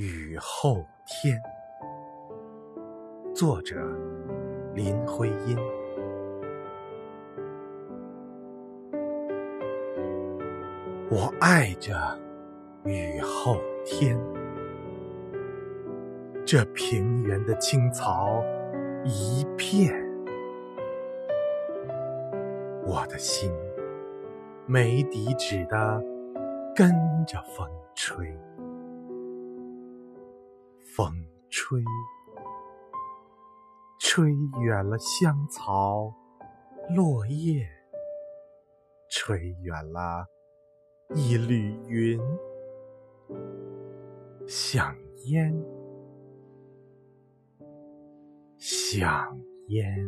雨后天，作者林徽因。我爱着雨后天，这平原的青草一片，我的心没底止的跟着风吹。风吹，吹远了香草、落叶，吹远了一缕云，香烟，香烟。